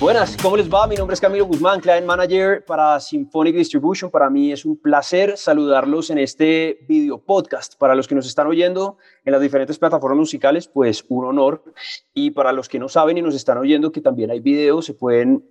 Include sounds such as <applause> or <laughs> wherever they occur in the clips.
Buenas, ¿cómo les va? Mi nombre es Camilo Guzmán, Client Manager para Symphonic Distribution. Para mí es un placer saludarlos en este video podcast. Para los que nos están oyendo en las diferentes plataformas musicales, pues un honor. Y para los que no saben y nos están oyendo que también hay videos, se pueden,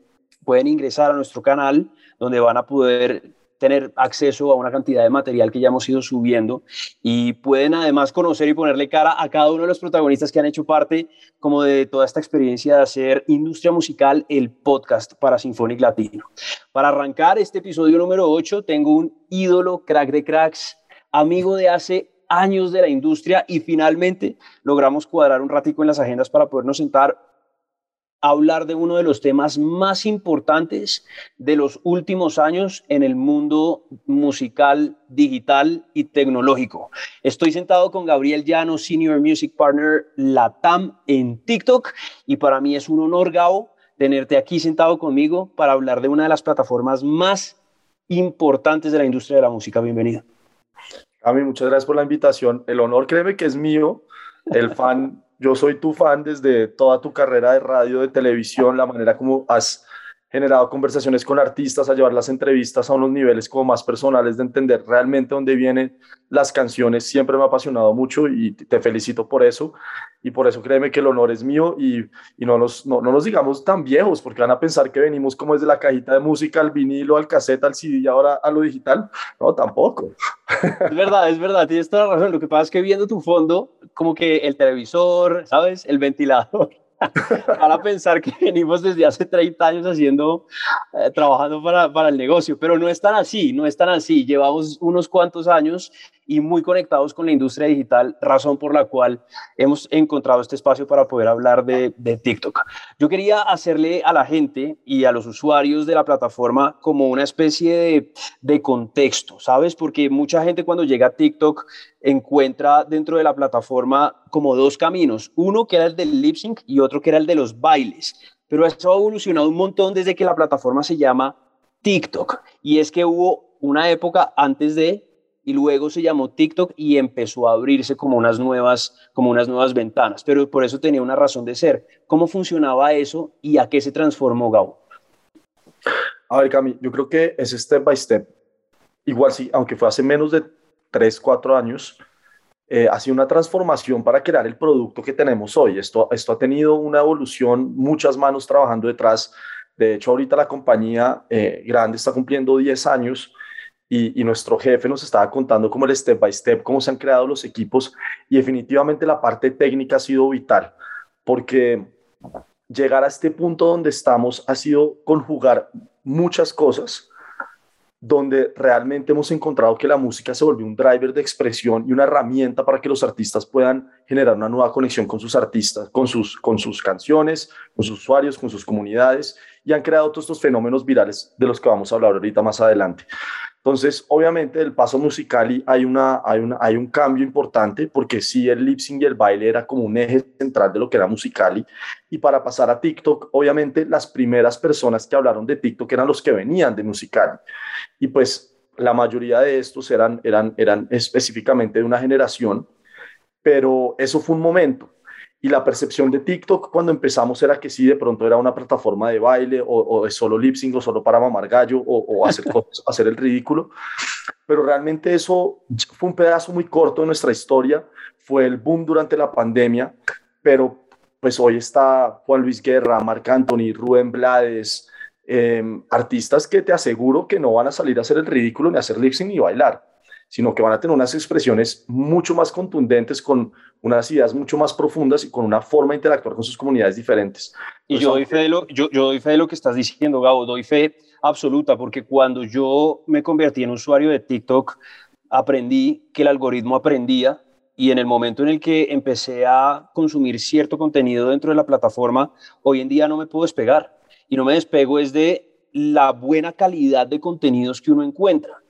pueden ingresar a nuestro canal donde van a poder tener acceso a una cantidad de material que ya hemos ido subiendo y pueden además conocer y ponerle cara a cada uno de los protagonistas que han hecho parte como de toda esta experiencia de hacer Industria Musical, el podcast para Symphonic Latino. Para arrancar este episodio número 8, tengo un ídolo, crack de cracks, amigo de hace años de la industria y finalmente logramos cuadrar un ratico en las agendas para podernos sentar hablar de uno de los temas más importantes de los últimos años en el mundo musical, digital y tecnológico. Estoy sentado con Gabriel Llano, Senior Music Partner Latam en TikTok y para mí es un honor, Gao, tenerte aquí sentado conmigo para hablar de una de las plataformas más importantes de la industria de la música. Bienvenido. Cami, muchas gracias por la invitación. El honor, créeme que es mío. El fan yo soy tu fan desde toda tu carrera de radio, de televisión, la manera como has generado conversaciones con artistas, a llevar las entrevistas a unos niveles como más personales de entender realmente dónde vienen las canciones. Siempre me ha apasionado mucho y te felicito por eso. Y por eso créeme que el honor es mío y, no, nos, no, no, nos digamos tan viejos, porque van a pensar que venimos como desde la cajita de música, al vinilo, al cassette, al CD y ahora a lo digital. No, tampoco. Es verdad, es verdad, tienes toda la razón. Lo que pasa es que viendo tu fondo, como que el televisor, ¿sabes? El ventilador <laughs> para pensar que venimos desde hace 30 años haciendo, eh, trabajando para, para el negocio, pero no es tan así, no es tan así. Llevamos unos cuantos años y muy conectados con la industria digital, razón por la cual hemos encontrado este espacio para poder hablar de, de, TikTok. Yo quería hacerle a la gente y a los usuarios de la plataforma como una especie de, de contexto, ¿sabes? Porque mucha gente cuando llega a TikTok encuentra dentro de la plataforma como dos caminos, uno que era el del lip sync y otro que era el de los bailes, pero eso ha evolucionado un montón desde que la plataforma se llama TikTok y es que hubo una época antes de y luego se llamó TikTok y empezó a abrirse como unas nuevas, como unas nuevas ventanas, pero por eso tenía una razón de ser. ¿Cómo funcionaba eso y a qué se transformó Gabo? A ver, Cami, yo creo que es step by step. Igual sí, aunque fue hace menos de 3, 4 años, eh, ha sido una transformación para crear el producto que tenemos hoy. Esto, esto ha tenido una evolución, muchas manos trabajando detrás. De hecho, ahorita la compañía eh, grande está cumpliendo 10 años y, nuestro jefe nos estaba contando cómo el step by step, cómo se han creado los equipos y definitivamente la parte técnica ha sido vital porque llegar a este punto donde estamos ha sido conjugar muchas cosas donde realmente hemos encontrado que la música se volvió un driver de expresión y una herramienta para que los artistas puedan generar una nueva conexión con sus artistas, con sus, con sus canciones, con sus usuarios, con sus comunidades y han creado todos estos fenómenos virales de los que vamos a hablar ahorita más adelante. Entonces, obviamente, el paso musical hay, una, hay, una, hay un cambio importante porque sí, el lip sync y el baile era como un eje central de lo que era Musicali. Y para pasar a TikTok, obviamente, las primeras personas que hablaron de TikTok eran los que venían de Musicali. Y pues la mayoría de estos eran, eran, eran específicamente de una generación, pero eso fue un momento. Y la percepción de TikTok cuando empezamos era que sí, de pronto era una plataforma de baile o, o de solo lip sync o solo para mamar gallo o, o hacer, <laughs> hacer el ridículo. Pero realmente eso fue un pedazo muy corto de nuestra historia. Fue el boom durante la pandemia, pero pues hoy está Juan Luis Guerra, Marc Anthony, Rubén Blades, eh, artistas que te aseguro que no van a salir a hacer el ridículo ni a hacer lip sync ni bailar sino que van a tener unas expresiones mucho más contundentes, con unas ideas mucho más profundas y con una forma de interactuar con sus comunidades diferentes. Y yo doy, fe de lo, yo, yo doy fe de lo que estás diciendo, Gabo, doy fe absoluta, porque cuando yo me convertí en usuario de TikTok, aprendí que el algoritmo aprendía y en el momento en el que empecé a consumir cierto contenido dentro de la plataforma, hoy en día no me puedo despegar. Y no me despego es de la buena calidad de contenidos que uno encuentra.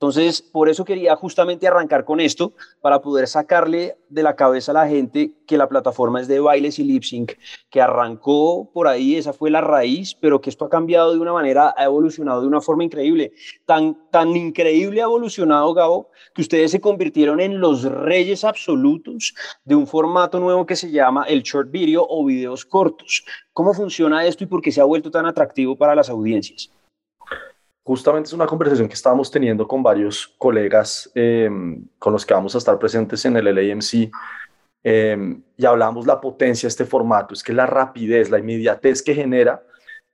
Entonces, por eso quería justamente arrancar con esto, para poder sacarle de la cabeza a la gente que la plataforma es de bailes y lip sync, que arrancó por ahí, esa fue la raíz, pero que esto ha cambiado de una manera, ha evolucionado de una forma increíble. Tan, tan increíble ha evolucionado, Gabo, que ustedes se convirtieron en los reyes absolutos de un formato nuevo que se llama el short video o videos cortos. ¿Cómo funciona esto y por qué se ha vuelto tan atractivo para las audiencias? Justamente es una conversación que estábamos teniendo con varios colegas em, con los que vamos a estar presentes en el LAMC em, y hablamos la potencia de este formato, es que la rapidez, la inmediatez que genera,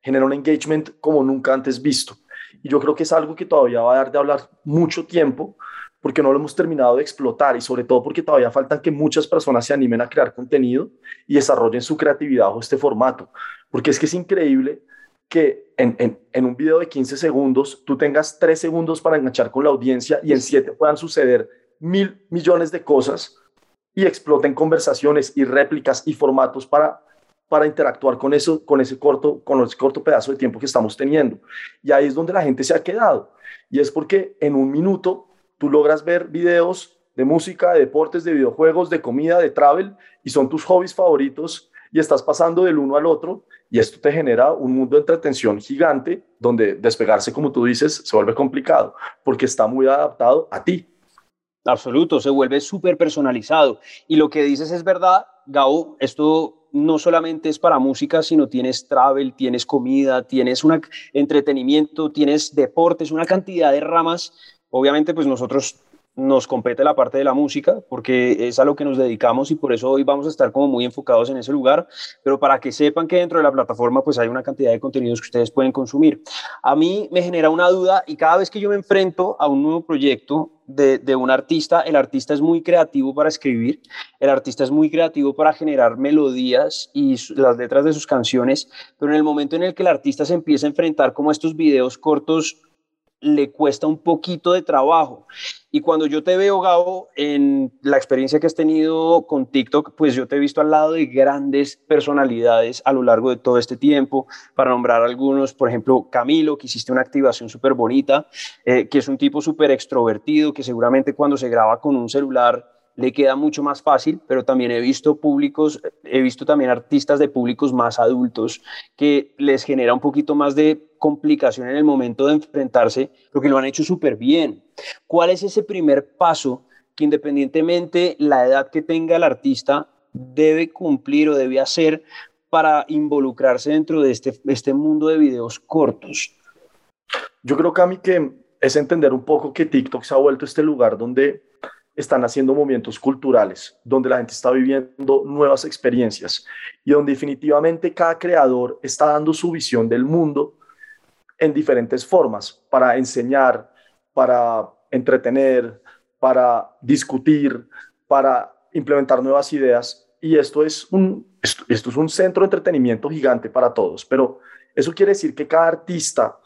genera un engagement como nunca antes visto. Y yo creo que es algo que todavía va a dar de hablar mucho tiempo porque no lo hemos terminado de explotar y sobre todo porque todavía faltan que muchas personas se animen a crear contenido y desarrollen su creatividad bajo este formato. Porque es que es increíble que en, en, un video de 15 segundos tú tengas 3 segundos para enganchar con la audiencia y en 7 puedan suceder mil millones de cosas y exploten conversaciones y réplicas y formatos para, para interactuar con, eso, con, ese corto, con ese corto pedazo de tiempo que estamos teniendo. Y ahí es donde la gente se ha quedado. Y es porque en un minuto tú logras ver videos de música, de deportes, de videojuegos, de comida, de travel, y son tus hobbies favoritos y estás pasando del uno al otro y esto te genera un mundo de entretención gigante donde despegarse, como tú dices, se vuelve complicado porque está muy adaptado a ti. Absoluto, se vuelve súper personalizado. Y lo que dices es verdad, Gabo, esto no solamente es para música, sino tienes travel, tienes comida, tienes un entretenimiento, tienes deportes, una cantidad de ramas. Obviamente, pues nosotros nos compete la parte de la música, porque es a lo que nos dedicamos y por eso hoy vamos a estar como muy enfocados en ese lugar, pero para que sepan que dentro de la plataforma pues hay una cantidad de contenidos que ustedes pueden consumir. A mí me genera una duda y cada vez que yo me enfrento a un nuevo proyecto de, de un artista, el artista es muy creativo para escribir, el artista es muy creativo para generar melodías y las letras de sus canciones, pero en el momento en el que el artista se empieza a enfrentar como estos videos cortos le cuesta un poquito de trabajo. Y cuando yo te veo, Gabo, en la experiencia que has tenido con TikTok, pues yo te he visto al lado de grandes personalidades a lo largo de todo este tiempo. Para nombrar algunos, por ejemplo, Camilo, que hiciste una activación súper bonita, eh, que es un tipo súper extrovertido, que seguramente cuando se graba con un celular le queda mucho más fácil, pero también he visto públicos, he visto también artistas de públicos más adultos que les genera un poquito más de complicación en el momento de enfrentarse, pero que lo han hecho súper bien. ¿Cuál es ese primer paso que independientemente la edad que tenga el artista debe cumplir o debe hacer para involucrarse dentro de este, este mundo de videos cortos? Yo creo, Cami, que es entender un poco que TikTok se ha vuelto este lugar donde están haciendo movimientos culturales, donde la gente está viviendo nuevas experiencias y donde definitivamente cada creador está dando su visión del mundo en diferentes formas, para enseñar, para entretener, para discutir, para implementar nuevas ideas. Y esto es un, esto, esto es un centro de entretenimiento gigante para todos, pero eso quiere decir que cada artista,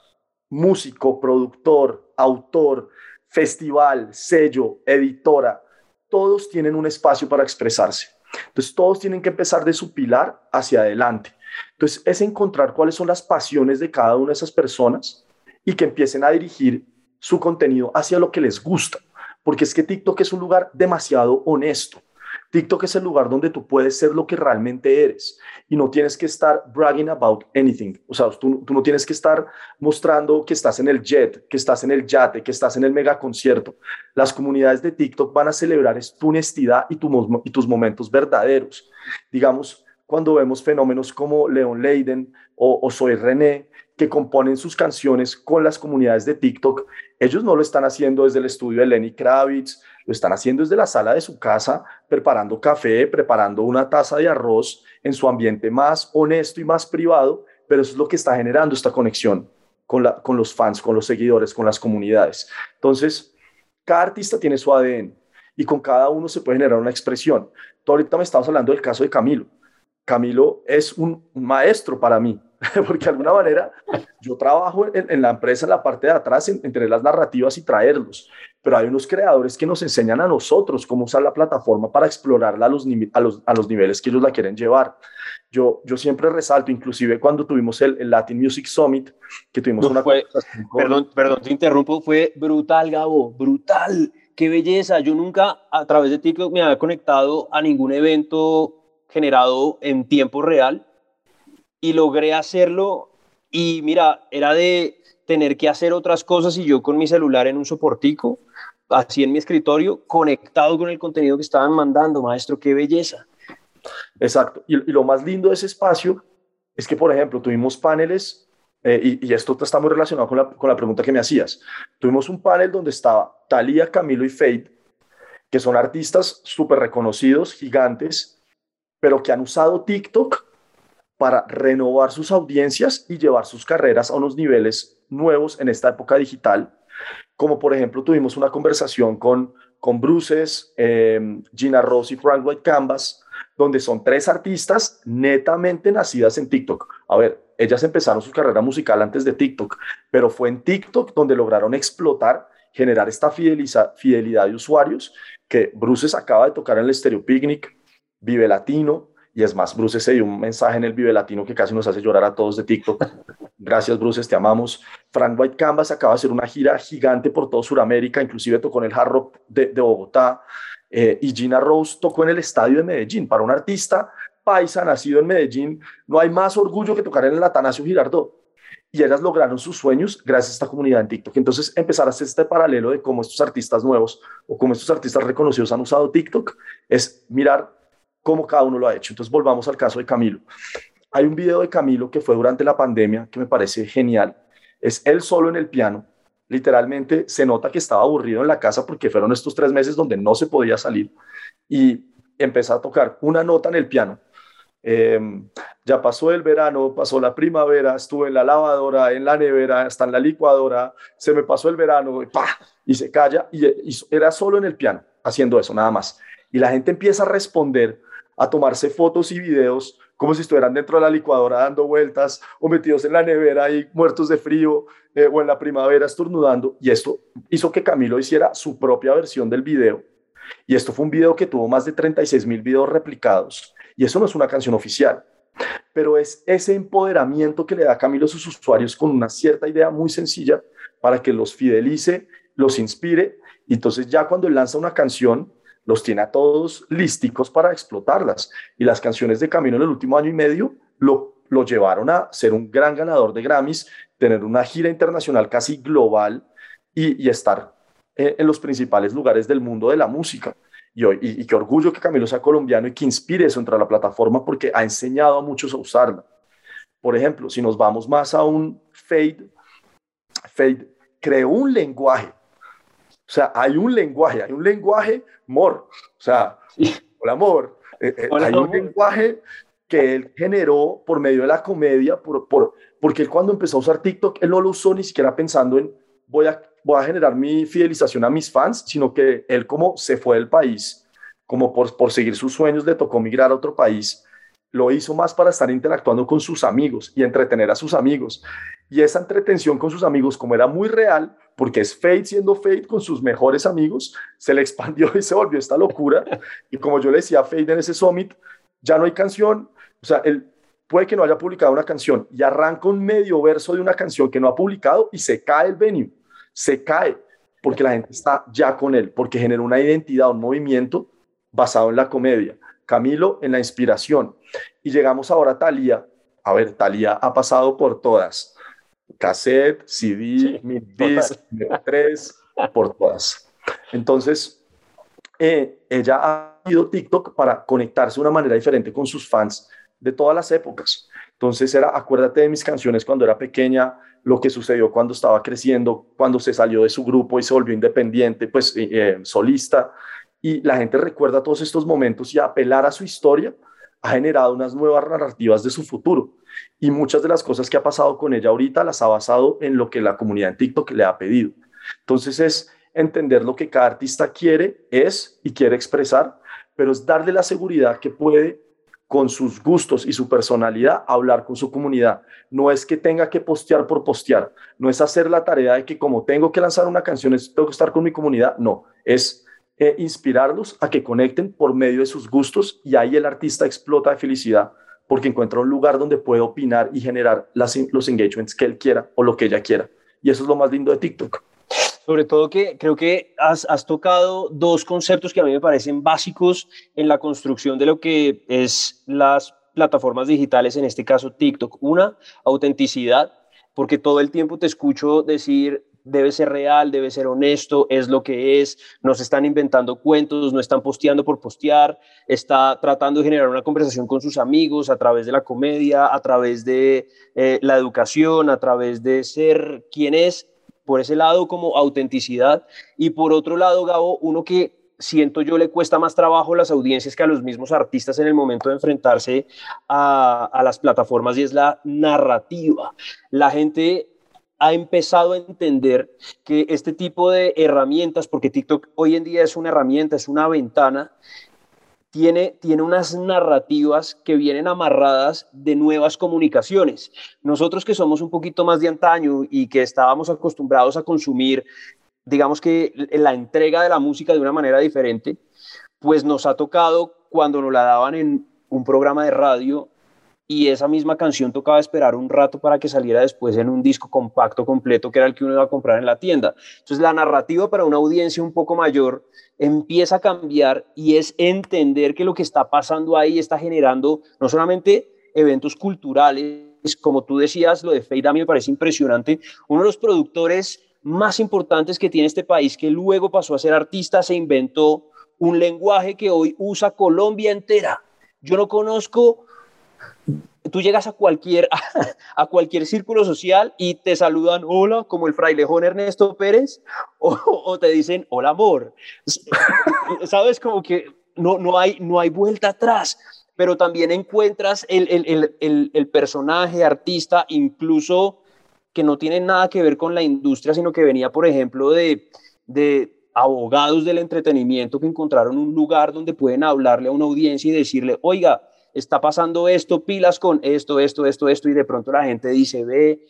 músico, productor, autor, festival, sello, editora, todos tienen un espacio para expresarse. Entonces, todos tienen que empezar de su pilar hacia adelante. Entonces, es encontrar cuáles son las pasiones de cada una de esas personas y que empiecen a dirigir su contenido hacia lo que les gusta. Porque es que TikTok es un lugar demasiado honesto. TikTok es el lugar donde tú puedes ser lo que realmente eres y no tienes que estar bragging about anything. O sea, tú, tú, no tienes que estar mostrando que estás en el jet, que estás en el yate, que estás en el mega concierto. Las comunidades de TikTok van a celebrar tu honestidad y, tu, y tus momentos verdaderos. Digamos, cuando vemos fenómenos como Leon Leiden o, o Soy René, que componen sus canciones con las comunidades de TikTok, ellos no lo están haciendo desde el estudio de Lenny Kravitz, lo están haciendo desde la sala de su casa, preparando café, preparando una taza de arroz en su ambiente más honesto y más privado, pero eso es lo que está generando esta conexión con, la, con los fans, con los seguidores, con las comunidades. Entonces, cada artista tiene su ADN y con cada uno se puede generar una expresión. Tú ahorita me estabas hablando del caso de Camilo. Camilo es un, maestro para mí <laughs> porque de alguna manera yo trabajo en, la empresa en la parte de atrás, en, entre las narrativas y traerlos, pero hay unos creadores que nos enseñan a nosotros cómo usar la plataforma para explorarla a los, a los, a los niveles que ellos la quieren llevar. Yo, yo siempre resalto, inclusive cuando tuvimos el, el Latin Music Summit, que tuvimos una... Fue, perdón, perdón, te interrumpo, fue brutal, Gabo, brutal. Qué belleza. Yo nunca a través de TikTok me había conectado a ningún evento generado en tiempo real y logré hacerlo y mira, era de tener que hacer otras cosas y yo con mi celular en un soportico, así en mi escritorio, conectado con el contenido que estaban mandando, maestro, qué belleza. Exacto. Y, lo más lindo de ese espacio es que, por ejemplo, tuvimos paneles, eh, y, esto está muy relacionado con la, con la pregunta que me hacías. Tuvimos un panel donde estaba Talía, Camilo y Fade, que son artistas súper reconocidos, gigantes, pero que han usado TikTok para renovar sus audiencias y llevar sus carreras a unos niveles nuevos en esta época digital. Como por ejemplo tuvimos una conversación con, con Bruces, em, Gina Ross y Frank White Canvas, donde son tres artistas netamente nacidas en TikTok. A ver, ellas empezaron su carrera musical antes de TikTok, pero fue en TikTok donde lograron explotar, generar esta fidelidad de usuarios que Bruces acaba de tocar en el Stereo Picnic, Vive Latino, y es más, Bruce se dio un mensaje en el Vive Latino que casi nos hace llorar a todos de TikTok. Gracias, Bruce, te amamos. Frank White Canvas acaba de hacer una gira gigante por todo Sudamérica, inclusive tocó en el Hard Rock de, Bogotá. Eh, y Gina Rose tocó en el estadio de Medellín. Para un artista paisa nacido en Medellín, no hay más orgullo que tocar en el Atanasio Girardot. Y ellas lograron sus sueños gracias a esta comunidad en TikTok. Entonces, empezar a hacer este paralelo de cómo estos artistas nuevos o cómo estos artistas reconocidos han usado TikTok es mirar cómo cada uno lo ha hecho. Entonces volvamos al caso de Camilo. Hay un video de Camilo que fue durante la pandemia que me parece genial. Es él solo en el piano. Literalmente se nota que estaba aburrido en la casa porque fueron estos tres meses donde no se podía salir y empezó a tocar una nota en el piano. Em, ya pasó el verano, pasó la primavera, estuve en la lavadora, en la nevera, hasta en la licuadora, se me pasó el verano y, y se calla y, y era solo en el piano haciendo eso, nada más. Y la gente empieza a responder a tomarse fotos y videos como si estuvieran dentro de la licuadora dando vueltas o metidos en la nevera y muertos de frío eh, o en la primavera estornudando. Y esto hizo que Camilo hiciera su propia versión del video. Y esto fue un video que tuvo más de 36 mil videos replicados. Y eso no es una canción oficial, pero es ese empoderamiento que le da Camilo a sus usuarios con una cierta idea muy sencilla para que los fidelice, los inspire. Y entonces ya cuando lanza una canción, los tiene a todos lísticos para explotarlas. Y las canciones de Camino en el último año y medio lo, lo llevaron a ser un gran ganador de Grammys, tener una gira internacional casi global y, estar eh, en los principales lugares del mundo de la música. Y, hoy, y, qué orgullo que Camilo sea colombiano y que inspire eso entre la plataforma porque ha enseñado a muchos a usarla. Por ejemplo, si nos vamos más a un Fade, Fade creó un lenguaje o sea, hay un lenguaje, hay un lenguaje mor, o sea, hola amor, eh, eh, hay un lenguaje que él generó por medio de la comedia, por, por, porque él cuando empezó a usar TikTok, él no lo usó ni siquiera pensando en voy a, voy a generar mi fidelización a mis fans, sino que él como se fue del país, como por, por seguir sus sueños, le tocó migrar a otro país, lo hizo más para estar interactuando con sus amigos y entretener a sus amigos. Y esa entretención con sus amigos, como era muy real, porque es Fate siendo Fate con sus mejores amigos, se le expandió <laughs> y se volvió esta locura. Y como yo le decía a Fate en ese summit, ya no hay canción, o sea, él puede que no haya publicado una canción y arranca un medio verso de una canción que no ha publicado y se cae el venue, se cae, porque la gente está ya con él, porque generó una identidad, un movimiento basado en la comedia. Camilo en la inspiración. Y llegamos ahora a Talía. A ver, Talía ha pasado por todas cassette, CD, sí, disc, 3 por todas. Entonces, eh, ella ha ido TikTok para conectarse de una manera diferente con sus fans de todas las épocas. Entonces era, acuérdate de mis canciones cuando era pequeña, lo que sucedió cuando estaba creciendo, cuando se salió de su grupo y se volvió independiente, pues eh, eh, solista. Y la gente recuerda todos estos momentos y apelar a su historia ha generado unas nuevas narrativas de su futuro. Y muchas de las cosas que ha pasado con ella ahorita las ha basado en lo que la comunidad en TikTok le ha pedido. Entonces es entender lo que cada artista quiere, es y quiere expresar, pero es darle la seguridad que puede con sus gustos y su personalidad, hablar con su comunidad. No es que tenga que postear por postear, no es hacer la tarea de que como tengo que lanzar una canción, tengo que estar con mi comunidad, no, es eh, inspirarlos a que conecten por medio de sus gustos y ahí el artista explota de felicidad porque encuentra un lugar donde puede opinar y generar los engagements que él quiera o lo que ella quiera. Y eso es lo más lindo de TikTok. Sobre todo que creo que has, has, tocado dos conceptos que a mí me parecen básicos en la construcción de lo que es las plataformas digitales, en este caso TikTok. Una, autenticidad, porque todo el tiempo te escucho decir debe ser real, debe ser honesto, es lo que es, no se están inventando cuentos, no están posteando por postear, está tratando de generar una conversación con sus amigos a través de la comedia, a través de eh, la educación, a través de ser quien es, por ese lado como autenticidad, y por otro lado, Gabo, uno que siento yo le cuesta más trabajo a las audiencias que a los mismos artistas en el momento de enfrentarse a las plataformas y es la narrativa. La gente ha empezado a entender que este tipo de herramientas, porque TikTok hoy en día es una herramienta, es una ventana, tiene, tiene unas narrativas que vienen amarradas de nuevas comunicaciones. Nosotros que somos un poquito más de antaño y que estábamos acostumbrados a consumir, digamos que la entrega de la música de una manera diferente, pues nos ha tocado cuando nos la daban en un programa de radio y esa misma canción tocaba esperar un rato para que saliera después en un disco compacto completo que era el que uno iba a comprar en la tienda. Entonces la narrativa para una audiencia un poco mayor empieza a cambiar y es entender que lo que está pasando ahí está generando no solamente eventos culturales, como tú decías, lo de Fade a mí me parece impresionante, uno de los productores más importantes que tiene este país, que luego pasó a ser artista, se inventó un lenguaje que hoy usa Colombia entera. Yo no conozco tú llegas a cualquier, <laughs> a, cualquier círculo social y te saludan hola, como el frailejón Ernesto Pérez, o, te dicen hola amor. <laughs> Sabes, como que no, no, hay, no hay vuelta atrás, pero también encuentras el, el, el, el, personaje, artista, incluso que no tiene nada que ver con la industria, sino que venía, por ejemplo, de, de abogados del entretenimiento que encontraron un lugar donde pueden hablarle a una audiencia y decirle, oiga, está pasando esto, pilas con esto, esto, esto, esto, y de pronto la gente dice, ve,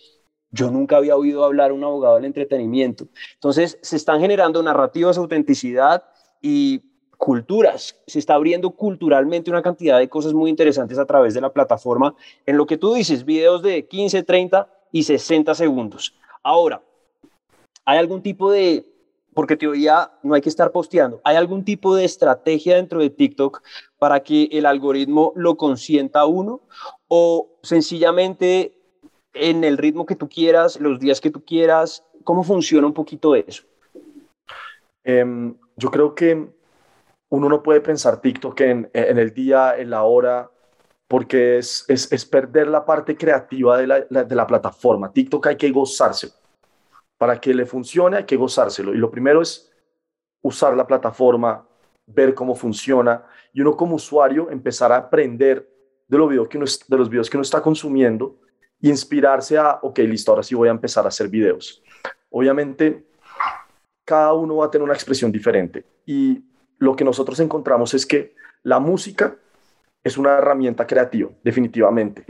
yo nunca había oído hablar a un abogado del entretenimiento. Entonces, se están generando narrativas, autenticidad y culturas. Se está abriendo culturalmente una cantidad de cosas muy interesantes a través de la plataforma en lo que tú dices, videos de 15, 30 y 60 segundos. Ahora, ¿hay algún tipo de porque te oía, no hay que estar posteando. ¿Hay algún tipo de estrategia dentro de TikTok para que el algoritmo lo consienta uno? ¿O sencillamente en el ritmo que tú quieras, los días que tú quieras? ¿Cómo funciona un poquito eso? Em, yo creo que uno no puede pensar TikTok en, el día, en la hora, porque es, es, es perder la parte creativa de la, de la plataforma. TikTok hay que gozárselo para que le funcione hay que gozárselo. Y lo primero es usar la plataforma, ver cómo funciona y uno como usuario empezar a aprender de, lo video que uno, de los videos que uno está consumiendo e inspirarse a, ok, listo, ahora sí voy a empezar a hacer videos. Obviamente, cada uno va a tener una expresión diferente y lo que nosotros encontramos es que la música es una herramienta creativa, definitivamente.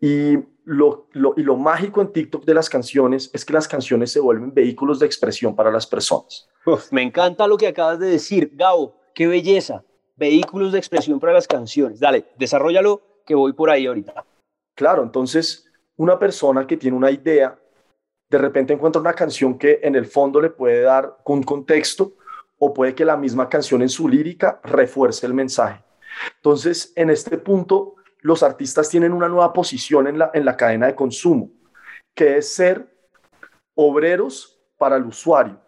Y lo, y lo mágico en TikTok de las canciones es que las canciones se vuelven vehículos de expresión para las personas. me encanta lo que acabas de decir, Gabo, qué belleza, vehículos de expresión para las canciones. Dale, desarrollalo, que voy por ahí ahorita. Claro, entonces una persona que tiene una idea, de repente encuentra una canción que en el fondo le puede dar un contexto o puede que la misma canción en su lírica refuerce el mensaje. Entonces, en este punto, los artistas tienen una nueva posición en la, en la cadena de consumo, que es ser obreros para el usuario.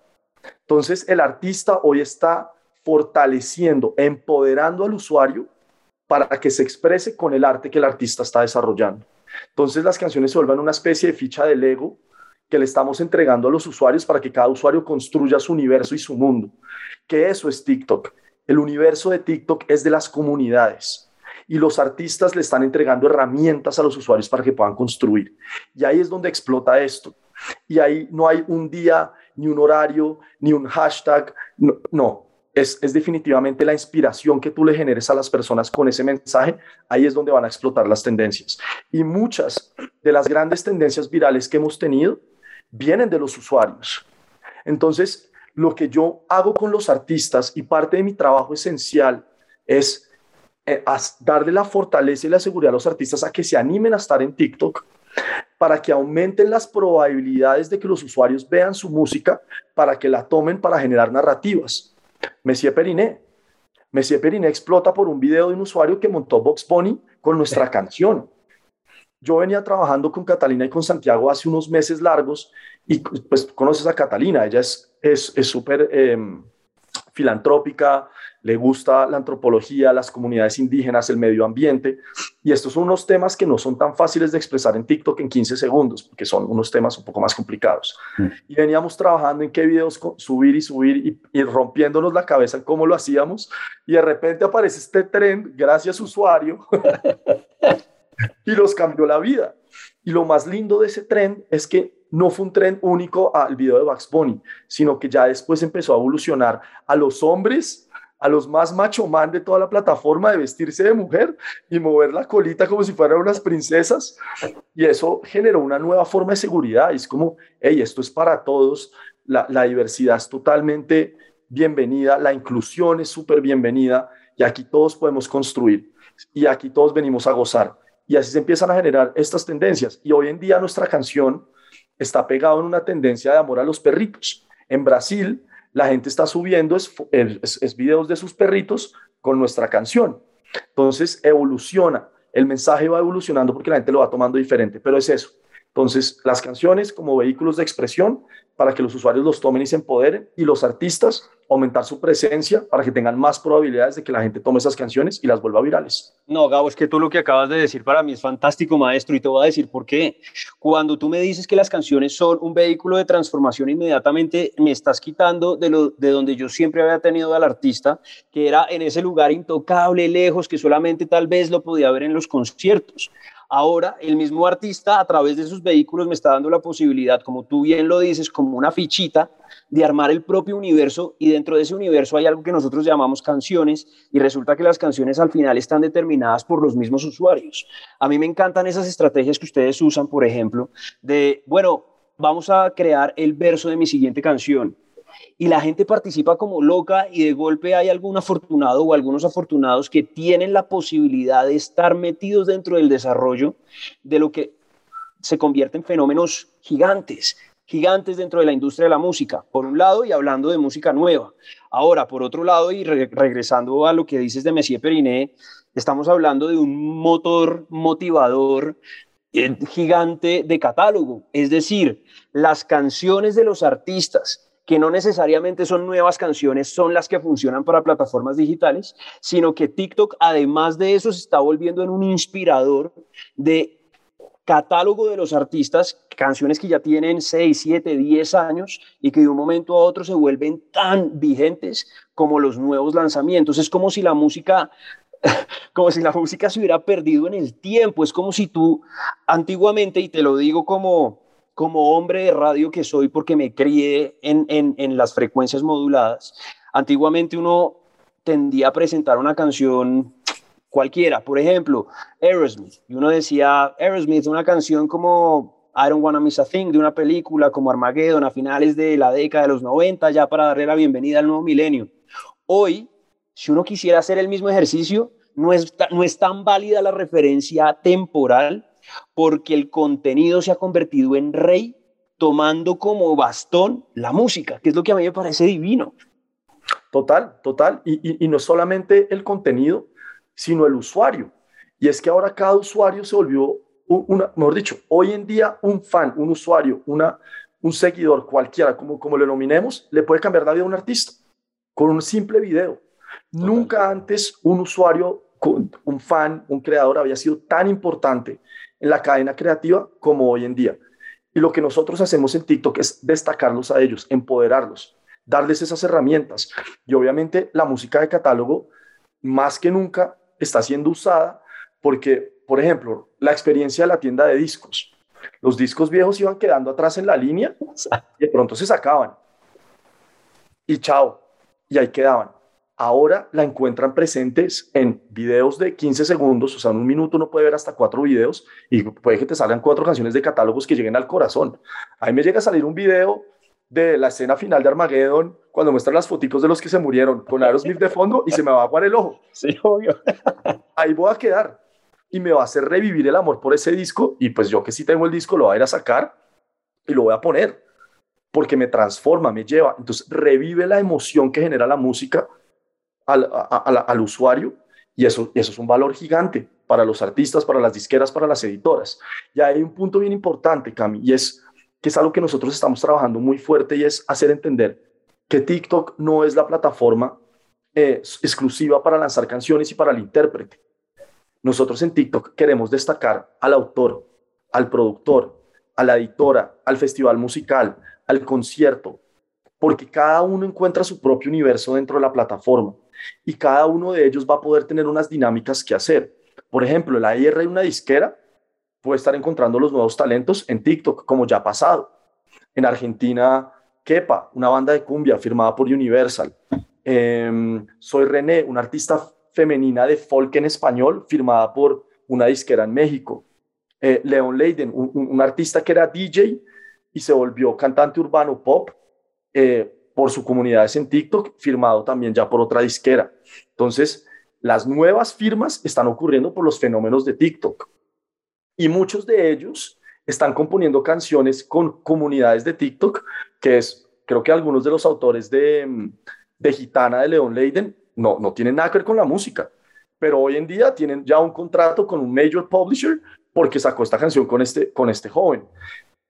Entonces, el artista hoy está fortaleciendo, empoderando al usuario para que se exprese con el arte que el artista está desarrollando. Entonces, las canciones se vuelven una especie de ficha de Lego que le estamos entregando a los usuarios para que cada usuario construya su universo y su mundo. Que eso es TikTok. El universo de TikTok es de las comunidades y los artistas le están entregando herramientas a los usuarios para que puedan construir. Y ahí es donde explota esto. Y ahí no hay un día, ni un horario, ni un hashtag. No, es, es, definitivamente la inspiración que tú le generes a las personas con ese mensaje, ahí es donde van a explotar las tendencias. Y muchas de las grandes tendencias virales que hemos tenido vienen de los usuarios. Entonces, lo que yo hago con los artistas y parte de mi trabajo esencial es eh, darle la fortaleza y la seguridad a los artistas a que se animen a estar en TikTok para que aumenten las probabilidades de que los usuarios vean su música, para que la tomen para generar narrativas. Messier Periné. Messier Periné explota por un video de un usuario que montó Box Bunny con nuestra canción. Yo venía trabajando con Catalina y con Santiago hace unos meses largos y pues conoces a Catalina, ella es súper es, em, filantrópica, le gusta la antropología, las comunidades indígenas, el medio ambiente. Y estos son unos temas que no son tan fáciles de expresar en TikTok en 15 segundos, porque son unos temas un poco más complicados. Mm. Y veníamos trabajando en qué videos subir y subir y, rompiéndonos la cabeza en cómo lo hacíamos. Y de repente aparece este trend, gracias usuario, <laughs> y los cambió la vida. Y lo más lindo de ese trend es que no fue un tren único al video de Bugs Bunny, sino que ya después empezó a evolucionar a los hombres a los más macho man de toda la plataforma de vestirse de mujer y mover la colita como si fueran unas princesas. Y eso generó una nueva forma de seguridad. Y es como, hey, esto es para todos, la, la diversidad es totalmente bienvenida, la inclusión es súper bienvenida y aquí todos podemos construir y aquí todos venimos a gozar. Y así se empiezan a generar estas tendencias. Y hoy en día nuestra canción está pegada en una tendencia de amor a los perritos. En Brasil, la gente está subiendo es, es, videos de sus perritos con nuestra canción. Entonces evoluciona, el mensaje va evolucionando porque la gente lo va tomando diferente, pero es eso. Entonces, las canciones como vehículos de expresión para que los usuarios los tomen y se empoderen y los artistas aumentar su presencia para que tengan más probabilidades de que la gente tome esas canciones y las vuelva virales. No, Gabo, es que tú lo que acabas de decir para mí es fantástico, maestro, y te voy a decir por qué. Cuando tú me dices que las canciones son un vehículo de transformación, inmediatamente me estás quitando de, lo, de donde yo siempre había tenido al artista, que era en ese lugar intocable, lejos, que solamente tal vez lo podía ver en los conciertos. Ahora, el mismo artista, a través de sus vehículos, me está dando la posibilidad, como tú bien lo dices, como una fichita, de armar el propio universo y dentro de ese universo hay algo que nosotros llamamos canciones y resulta que las canciones al final están determinadas por los mismos usuarios. A mí me encantan esas estrategias que ustedes usan, por ejemplo, de, bueno, vamos a crear el verso de mi siguiente canción y la gente participa como loca y de golpe hay algún afortunado o algunos afortunados que tienen la posibilidad de estar metidos dentro del desarrollo de lo que se convierte en fenómenos gigantes, gigantes dentro de la industria de la música, por un lado, y hablando de música nueva. Ahora, por otro lado, y regresando a lo que dices de Messier Periné, estamos hablando de un motor motivador eh, gigante de catálogo, es decir, las canciones de los artistas que no necesariamente son nuevas canciones, son las que funcionan para plataformas digitales, sino que TikTok, además de eso, se está volviendo en un inspirador de catálogo de los artistas, canciones que ya tienen 6, 7, 10 años y que de un momento a otro se vuelven tan vigentes como los nuevos lanzamientos. Es como si la música <laughs> como si la música se hubiera perdido en el tiempo, es como si tú antiguamente, y te lo digo como, como hombre de radio que soy porque me crié en, en, las frecuencias moduladas, antiguamente uno tendía a presentar una canción cualquiera, por ejemplo, Aerosmith, y uno decía, Aerosmith, una canción como I Don't Wanna Miss a Thing, de una película como Armageddon a finales de la década de los 90, ya para darle la bienvenida al nuevo milenio. Hoy, si uno quisiera hacer el mismo ejercicio, no es, no es tan válida la referencia temporal porque el contenido se ha convertido en rey tomando como bastón la música, que es lo que a mí me parece divino. Total, total. Y, no solamente el contenido, sino el usuario. Y es que ahora cada usuario se volvió, una, mejor dicho, hoy en día un fan, un usuario, una, un seguidor, cualquiera, como, como le nominemos, le puede cambiar la vida a un artista con un simple video. Nunca antes un usuario, un fan, un creador había sido tan importante en la cadena creativa como hoy en día. Y lo que nosotros hacemos en TikTok es destacarlos a ellos, empoderarlos, darles esas herramientas. Y obviamente la música de catálogo, más que nunca, está siendo usada porque, por ejemplo, la experiencia de la tienda de discos. Los discos viejos iban quedando atrás en la línea y de pronto se sacaban. Y chao, y ahí quedaban. Ahora la encuentran presentes en videos de 15 segundos, o sea, en un minuto uno puede ver hasta cuatro videos y puede que te salgan cuatro canciones de catálogos que lleguen al corazón. A mí me llega a salir un video de la escena final de Armageddon cuando muestran las fotitos de los que se murieron con Aerosmith de <laughs> fondo y se me va a aguar el ojo. Sí, obvio. <laughs> Ahí voy a quedar y me va a hacer revivir el amor por ese disco y pues yo que sí tengo el disco lo voy a ir a sacar y lo voy a poner porque me transforma, me lleva. Entonces revive la emoción que genera la música al, usuario y eso, eso es un valor gigante para los artistas, para las disqueras, para las editoras. Y hay un punto bien importante, Cami, y es que es algo que nosotros estamos trabajando muy fuerte y es hacer entender que TikTok no es la plataforma eh, exclusiva para lanzar canciones y para el intérprete. Nosotros en TikTok queremos destacar al autor, al productor, a la editora, al festival musical, al concierto, porque cada uno encuentra su propio universo dentro de la plataforma y cada uno de ellos va a poder tener unas dinámicas que hacer. Por ejemplo, la IR de una disquera puede estar encontrando los nuevos talentos en TikTok, como ya ha pasado. En Argentina, Kepa, una banda de cumbia firmada por Universal. Em, Soy René, una artista femenina de folk en español firmada por una disquera en México. Eh, Leon Leiden, un, artista que era DJ y se volvió cantante urbano pop. Eh, por su comunidad en TikTok, firmado también ya por otra disquera. Entonces, las nuevas firmas están ocurriendo por los fenómenos de TikTok. Y muchos de ellos están componiendo canciones con comunidades de TikTok, que es, creo que algunos de los autores de, de Gitana de León Leiden no, no tienen nada que ver con la música, pero hoy en día tienen ya un contrato con un major publisher porque sacó esta canción con este, con este joven.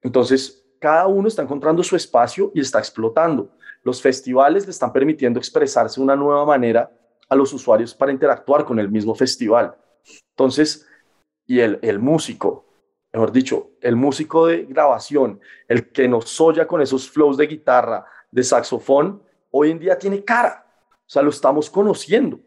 Entonces, cada uno está encontrando su espacio y está explotando. Los festivales le están permitiendo expresarse de una nueva manera a los usuarios para interactuar con el mismo festival. Entonces, y el, músico, mejor dicho, el músico de grabación, el que nos oya con esos flows de guitarra, de saxofón, hoy en día tiene cara. O sea, lo estamos conociendo.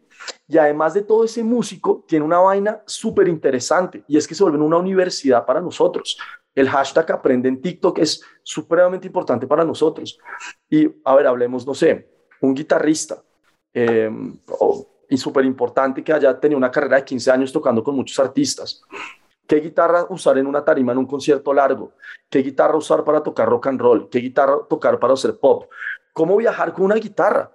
Y además de todo ese músico, tiene una vaina súper interesante y es que se vuelve una universidad para nosotros. El hashtag aprende en TikTok es supremamente importante para nosotros. Y a ver, hablemos, no sé, un guitarrista em, y súper importante que haya tenido una carrera de 15 años tocando con muchos artistas. ¿Qué guitarra usar en una tarima en un concierto largo? ¿Qué guitarra usar para tocar rock and roll? ¿Qué guitarra tocar para hacer pop? ¿Cómo viajar con una guitarra?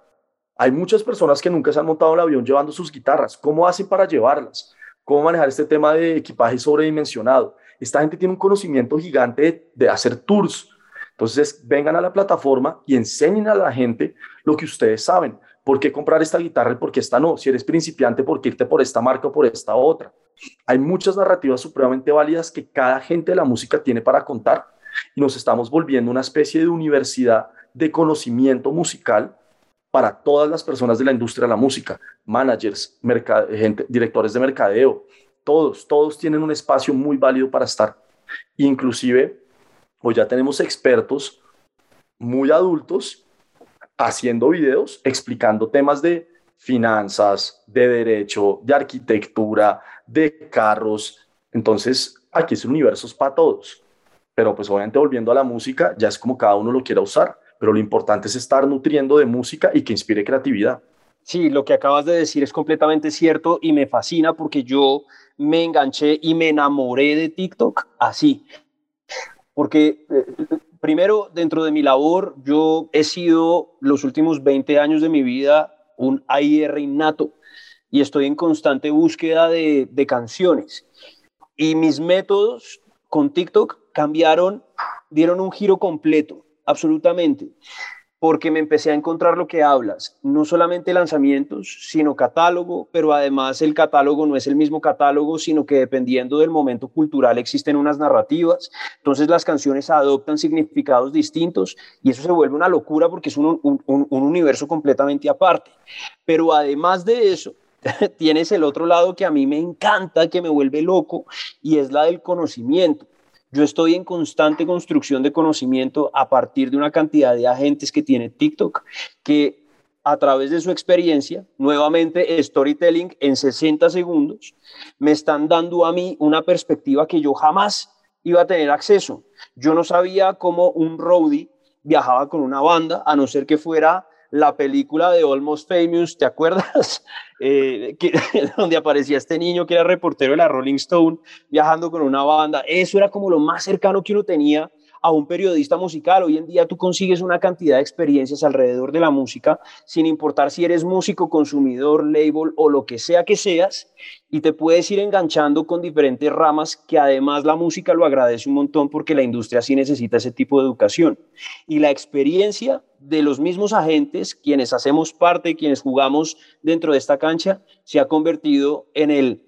Hay muchas personas que nunca se han montado en el avión llevando sus guitarras. ¿Cómo hacen para llevarlas? ¿Cómo manejar este tema de equipaje sobredimensionado? Esta gente tiene un conocimiento gigante de, hacer tours. Entonces, vengan a la plataforma y enseñen a la gente lo que ustedes saben. ¿Por qué comprar esta guitarra y por qué esta no? Si eres principiante, ¿por qué irte por esta marca o por esta otra? Hay muchas narrativas supremamente válidas que cada gente de la música tiene para contar y nos estamos volviendo una especie de universidad de conocimiento musical para todas las personas de la industria de la música, managers, directores de mercadeo, todos, todos tienen un espacio muy válido para estar. Inclusive, hoy ya tenemos expertos muy adultos haciendo videos explicando temas de finanzas, de derecho, de arquitectura, de carros. Entonces, aquí es un universo para todos. Pero pues obviamente volviendo a la música, ya es como cada uno lo quiera usar, pero lo importante es estar nutriendo de música y que inspire creatividad. Sí, lo que acabas de decir es completamente cierto y me fascina porque yo me enganché y me enamoré de TikTok así. Porque eh, primero, dentro de mi labor, yo he sido los últimos 20 años de mi vida un AIR innato y estoy en constante búsqueda de, de canciones. Y mis métodos con TikTok cambiaron, dieron un giro completo, absolutamente porque me empecé a encontrar lo que hablas, no solamente lanzamientos, sino catálogo, pero además el catálogo no es el mismo catálogo, sino que dependiendo del momento cultural existen unas narrativas, entonces las canciones adoptan significados distintos y eso se vuelve una locura porque es un, un universo completamente aparte. Pero además de eso, <laughs> tienes el otro lado que a mí me encanta, que me vuelve loco, y es la del conocimiento. Yo estoy en constante construcción de conocimiento a partir de una cantidad de agentes que tiene TikTok, que a través de su experiencia, nuevamente storytelling en 60 segundos, me están dando a mí una perspectiva que yo jamás iba a tener acceso. Yo no sabía cómo un roadie viajaba con una banda, a no ser que fuera la película de Almost Famous, ¿te acuerdas? <laughs> Eh, <laughs> donde aparecía este niño que era reportero de la Rolling Stone viajando con una banda. Eso era como lo más cercano que uno tenía a un periodista musical. Hoy en día tú consigues una cantidad de experiencias alrededor de la música, sin importar si eres músico, consumidor, label o lo que sea que seas, y te puedes ir enganchando con diferentes ramas que además la música lo agradece un montón porque la industria sí necesita ese tipo de educación. Y la experiencia de los mismos agentes, quienes hacemos parte, quienes jugamos dentro de esta cancha, se ha convertido en el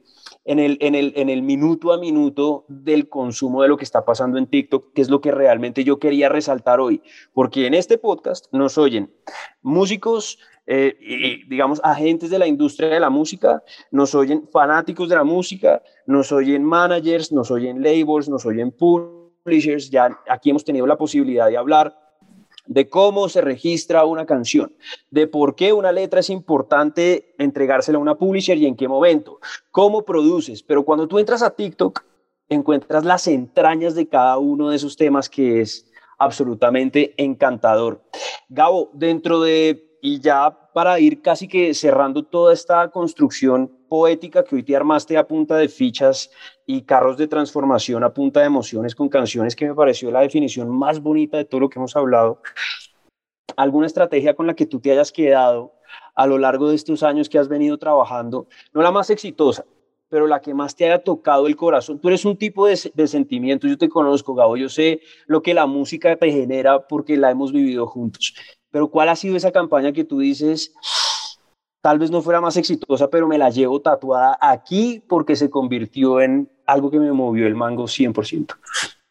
en el, en, el, en el minuto a minuto del consumo de lo que está pasando en TikTok, que es lo que realmente yo quería resaltar hoy, porque en este podcast nos oyen músicos, eh, y, digamos, agentes de la industria de la música, nos oyen fanáticos de la música, nos oyen managers, nos oyen labels, nos oyen publishers, ya aquí hemos tenido la posibilidad de hablar de cómo se registra una canción, de por qué una letra es importante entregársela a una publisher y en qué momento, cómo produces. Pero cuando tú entras a TikTok, encuentras las entrañas de cada uno de esos temas que es absolutamente encantador. Gabo, dentro de, y ya para ir casi que cerrando toda esta construcción poética que hoy te armaste a punta de fichas y carros de transformación a punta de emociones con canciones que me pareció la definición más bonita de todo lo que hemos hablado. ¿Alguna estrategia con la que tú te hayas quedado a lo largo de estos años que has venido trabajando? No la más exitosa, pero la que más te haya tocado el corazón. Tú eres un tipo de, de sentimientos, yo te conozco, Gabo, yo sé lo que la música te genera porque la hemos vivido juntos. Pero ¿cuál ha sido esa campaña que tú dices, tal vez no fuera más exitosa, pero me la llevo tatuada aquí porque se convirtió en algo que me movió el mango 100%?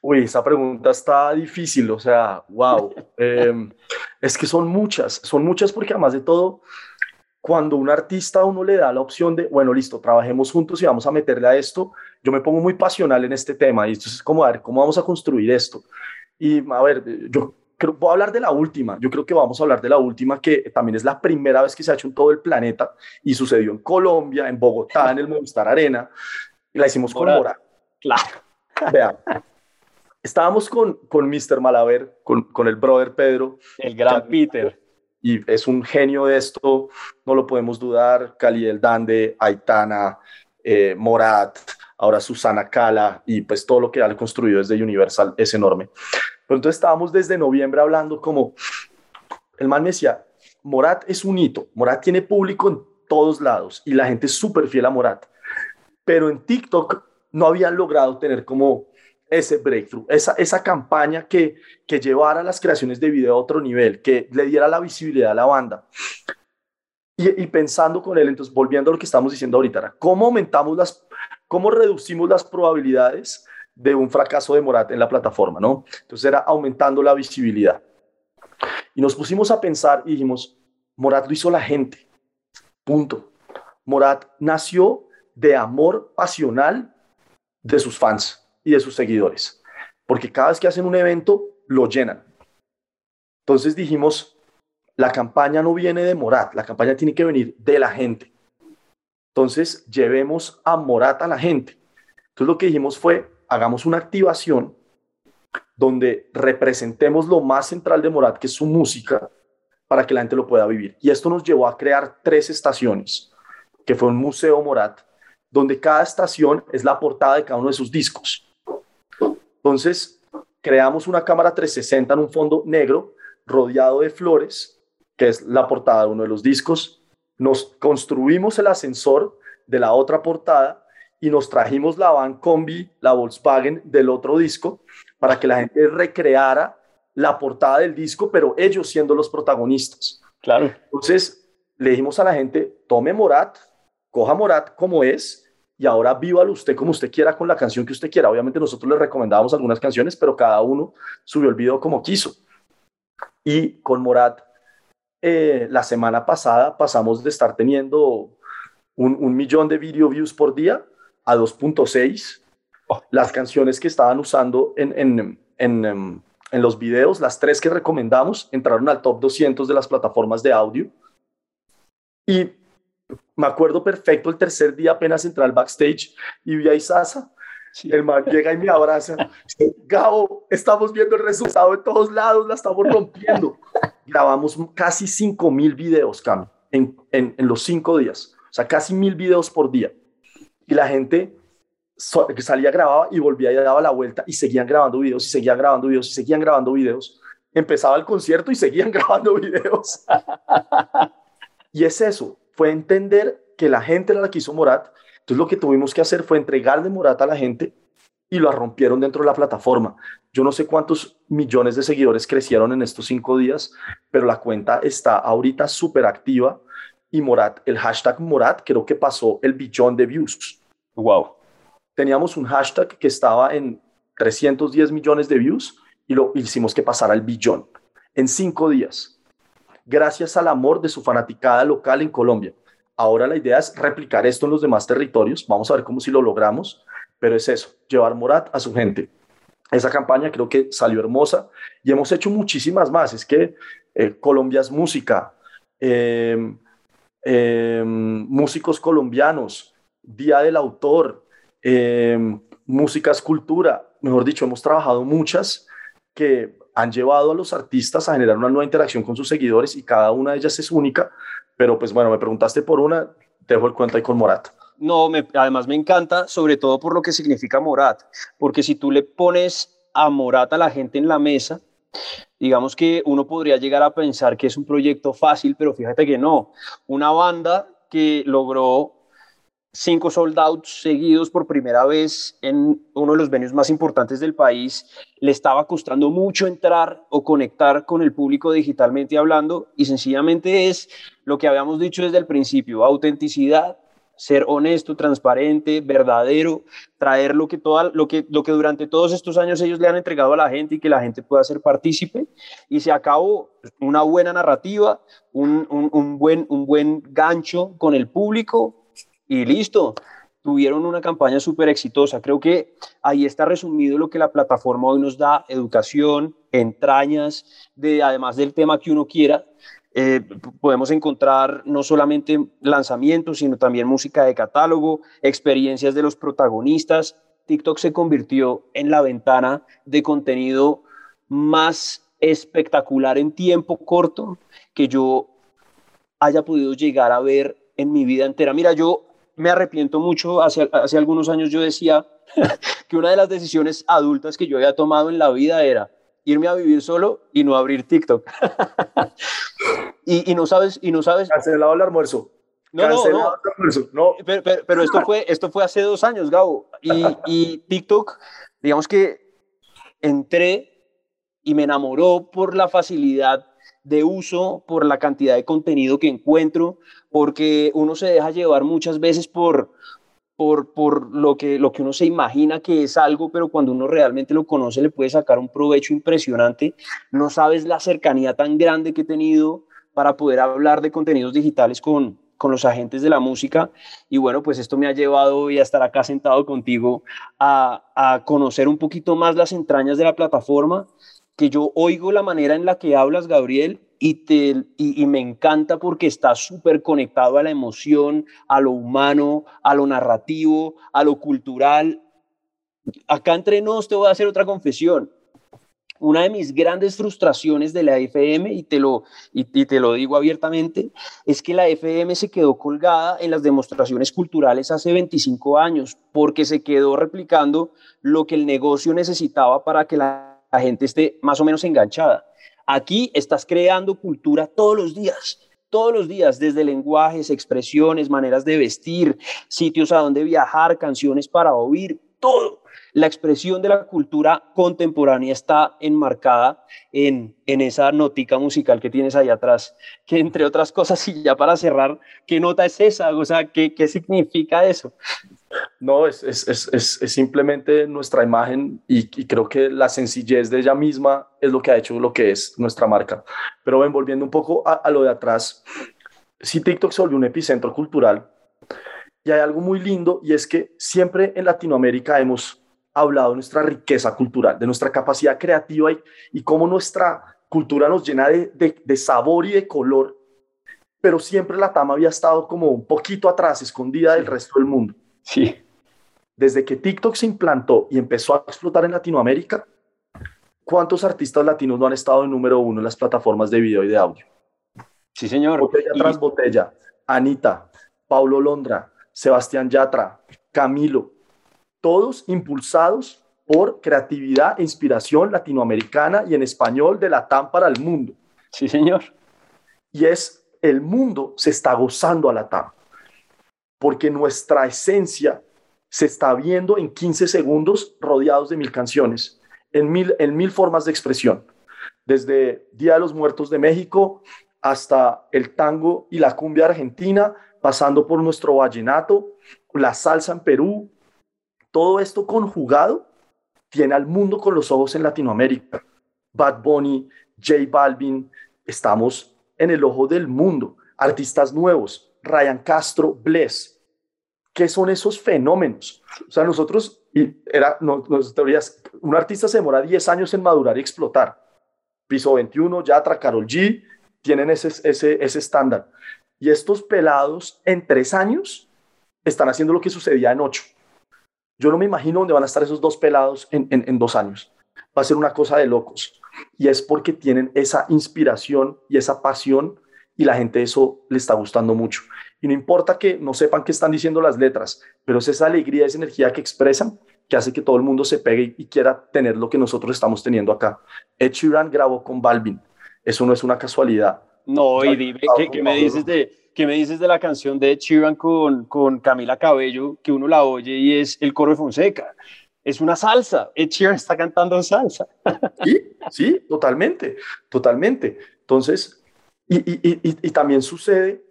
Uy, esa pregunta está difícil, o sea, wow. <laughs> Em, es que son muchas, son muchas porque además de todo, cuando un artista a uno le da la opción de, bueno, listo, trabajemos juntos y vamos a meterle a esto, yo me pongo muy pasional en este tema y esto es como, a ver, ¿cómo vamos a construir esto? Y a ver, yo creo, voy a hablar de la última. Yo creo que vamos a hablar de la última, que también es la primera vez que se ha hecho en todo el planeta y sucedió en Colombia, en Bogotá, en el Movistar Arena. Y la hicimos con Mora. Claro. Vean, estábamos con, con Mr. Malaver, con, con el brother Pedro. El gran Peter. Y es un genio de esto, no lo podemos dudar. Cali del Dande, Aitana, eh, Morat, ahora Susana Cala y pues todo lo que han construido desde Universal es enorme. Pero entonces estábamos desde noviembre hablando como, el man me decía, Morat es un hito, Morat tiene público en todos lados y la gente es súper fiel a Morat, pero en TikTok no habían logrado tener como ese breakthrough, esa, esa campaña que, que llevara las creaciones de video a otro nivel, que le diera la visibilidad a la banda. Y, y, pensando con él, entonces volviendo a lo que estamos diciendo ahorita, ¿cómo aumentamos las, cómo reducimos las probabilidades de un fracaso de Morat en la plataforma, ¿no? Entonces era aumentando la visibilidad. Y nos pusimos a pensar y dijimos, Morat lo hizo la gente, punto. Morat nació de amor pasional de sus fans y de sus seguidores, porque cada vez que hacen un evento, lo llenan. Entonces dijimos, la campaña no viene de Morat, la campaña tiene que venir de la gente. Entonces, llevemos a Morat a la gente. Entonces, lo que dijimos fue, hagamos una activación donde representemos lo más central de Morat, que es su música, para que la gente lo pueda vivir. Y esto nos llevó a crear tres estaciones, que fue un museo Morat, donde cada estación es la portada de cada uno de sus discos. Entonces, creamos una cámara 360 en un fondo negro, rodeado de flores, que es la portada de uno de los discos. Nos construimos el ascensor de la otra portada y nos trajimos la van combi, la Volkswagen del otro disco, para que la gente recreara la portada del disco, pero ellos siendo los protagonistas. Claro. Entonces le dijimos a la gente, tome Morat, coja Morat como es, y ahora vívalo usted como usted quiera con la canción que usted quiera. Obviamente nosotros le recomendábamos algunas canciones, pero cada uno subió el video como quiso. Y con Morat, eh, la semana pasada pasamos de estar teniendo un, un millón de video views por día a 2.6. Las canciones que estaban usando en, en, en, em, en, los videos, las tres que recomendamos, entraron al top 200 de las plataformas de audio. Y me acuerdo perfecto el tercer día apenas entré al backstage y vi a Isasa. El man llega y me abraza. <laughs> Gabo, estamos viendo el resultado de todos lados, la estamos rompiendo. <laughs> grabamos casi 5 mil videos, Cami, en, en, en, los cinco días. O sea, casi mil videos por día. Y la gente que salía, grababa y volvía y daba la vuelta y seguían grabando videos y seguían grabando videos y seguían grabando videos. Empezaba el concierto y seguían <laughs> grabando videos. y es eso, fue entender que la gente era la que hizo Morat. Entonces lo que tuvimos que hacer fue entregarle Morat a la gente y lo rompieron dentro de la plataforma. Yo no sé cuántos millones de seguidores crecieron en estos cinco días, pero la cuenta está ahorita súper activa y Morat, el hashtag Morat creo que pasó el billón de views. Wow teníamos un hashtag que estaba en 310 millones de views y lo hicimos que pasara al billón en cinco días, gracias al amor de su fanaticada local en Colombia. Ahora la idea es replicar esto en los demás territorios. Vamos a ver cómo si lo logramos, pero es eso, llevar Morat a su gente. Esa campaña creo que salió hermosa y hemos hecho muchísimas más. Es que eh, Colombia es música, em, em, músicos colombianos, Día del Autor, eh, música es cultura, mejor dicho, hemos trabajado muchas que han llevado a los artistas a generar una nueva interacción con sus seguidores y cada una de ellas es única, pero pues bueno, me preguntaste por una, dejo el cuento ahí con Morat. No, además me encanta, sobre todo por lo que significa Morat, porque si tú le pones a Morat a la gente en la mesa, digamos que uno podría llegar a pensar que es un proyecto fácil, pero fíjate que no. Una banda que logró cinco sold outs seguidos por primera vez en uno de los venues más importantes del país, le estaba costando mucho entrar o conectar con el público digitalmente hablando y sencillamente es lo que habíamos dicho desde el principio, autenticidad, ser honesto, transparente, verdadero, traer lo que, toda, lo, que, lo que durante todos estos años ellos le han entregado a la gente y que la gente pueda ser partícipe. Y se acabó una buena narrativa, un, un, un, buen, un buen gancho con el público, y listo. Tuvieron una campaña súper exitosa. Creo que ahí está resumido lo que la plataforma hoy nos da, educación, entrañas, de, además del tema que uno quiera. Eh, podemos encontrar no solamente lanzamientos, sino también música de catálogo, experiencias de los protagonistas. TikTok se convirtió en la ventana de contenido más espectacular en tiempo corto que yo haya podido llegar a ver en mi vida entera. Mira, yo me arrepiento mucho. Hace, hace algunos años yo decía <laughs> que una de las decisiones adultas que yo había tomado en la vida era irme a vivir solo y no abrir TikTok. <laughs> y, y, no sabes, y no sabes. Cancelado el almuerzo. No, no, no. no. Pero, pero, esto, fue, esto fue hace dos años, Gabo. Y, y TikTok, digamos que entré y me enamoró por la facilidad de uso, por la cantidad de contenido que encuentro, porque uno se deja llevar muchas veces por, por, por lo, que, lo que uno se imagina que es algo, pero cuando uno realmente lo conoce le puede sacar un provecho impresionante. No sabes la cercanía tan grande que he tenido para poder hablar de contenidos digitales con, con los agentes de la música. Y bueno, pues esto me ha llevado hoy a estar acá sentado contigo a, a conocer un poquito más las entrañas de la plataforma que yo oigo la manera en la que hablas, Gabriel, y, te, y, me encanta porque está súper conectado a la emoción, a lo humano, a lo narrativo, a lo cultural. Acá entre nos te voy a hacer otra confesión. Una de mis grandes frustraciones de la FM, y te, lo, y, te lo digo abiertamente, es que la FM se quedó colgada en las demostraciones culturales hace 25 años, porque se quedó replicando lo que el negocio necesitaba para que la gente esté más o menos enganchada. Aquí estás creando cultura todos los días, todos los días, desde lenguajes, expresiones, maneras de vestir, sitios a donde viajar, canciones para oír, todo. La expresión de la cultura contemporánea está enmarcada en, en esa notica musical que tienes ahí atrás, que entre otras cosas, y ya para cerrar, ¿qué nota es esa? O sea, ¿qué, qué significa eso? No, es, es, es, es, simplemente nuestra imagen y, creo que la sencillez de ella misma es lo que ha hecho lo que es nuestra marca. Pero ven, volviendo un poco a, a lo de atrás, si TikTok se volvió un epicentro cultural y hay algo muy lindo y es que siempre en Latinoamérica hemos hablado de nuestra riqueza cultural, de nuestra capacidad creativa y, y cómo nuestra cultura nos llena de, de, de sabor y de color, pero siempre la Tama había estado como un poquito atrás, escondida del resto del mundo. Sí. Desde que TikTok se implantó y empezó a explotar en Latinoamérica, ¿cuántos artistas latinos no han estado en número uno en las plataformas de video y de audio? Sí, señor. Botella tras botella. Anita, Paulo Londra, Sebastián Yatra, Camilo, todos impulsados por creatividad e inspiración latinoamericana y en español de la TAM para el mundo. Sí, señor. Y es el mundo se está gozando a la TAM, porque nuestra esencia se está viendo en 15 segundos rodeados de mil canciones, en mil, en mil formas de expresión, desde Día de los Muertos de México hasta el tango y la cumbia argentina, pasando por nuestro vallenato, la salsa en Perú, todo esto conjugado tiene al mundo con los ojos en Latinoamérica. Bad Bunny, J Balvin, estamos en el ojo del mundo. Artistas nuevos, Ryan Castro, Bless. ¿Qué son esos fenómenos? O sea, nosotros, y era, no, teorías, un artista se demora 10 años en madurar y explotar. Piso 21, Yatra, Carol G, tienen ese, ese, ese estándar. Y estos pelados en tres años están haciendo lo que sucedía en ocho. Yo no me imagino dónde van a estar esos dos pelados en, dos años. Va a ser una cosa de locos. Y es porque tienen esa inspiración y esa pasión y la gente eso le está gustando mucho. Y no importa que no sepan qué están diciendo las letras, pero es esa alegría, esa energía que expresan que hace que todo el mundo se pegue y quiera tener lo que nosotros estamos teniendo acá. Ed Sheeran grabó con Balvin. Eso no es una casualidad. No, y dime, ¿qué, me dices de, ¿qué me dices de la canción de Chiran con, con Camila Cabello, que uno la oye y es el coro de Fonseca? Es una salsa, Ed Sheeran está cantando salsa. Sí, sí, totalmente, totalmente. Entonces, y, y, y, y también sucede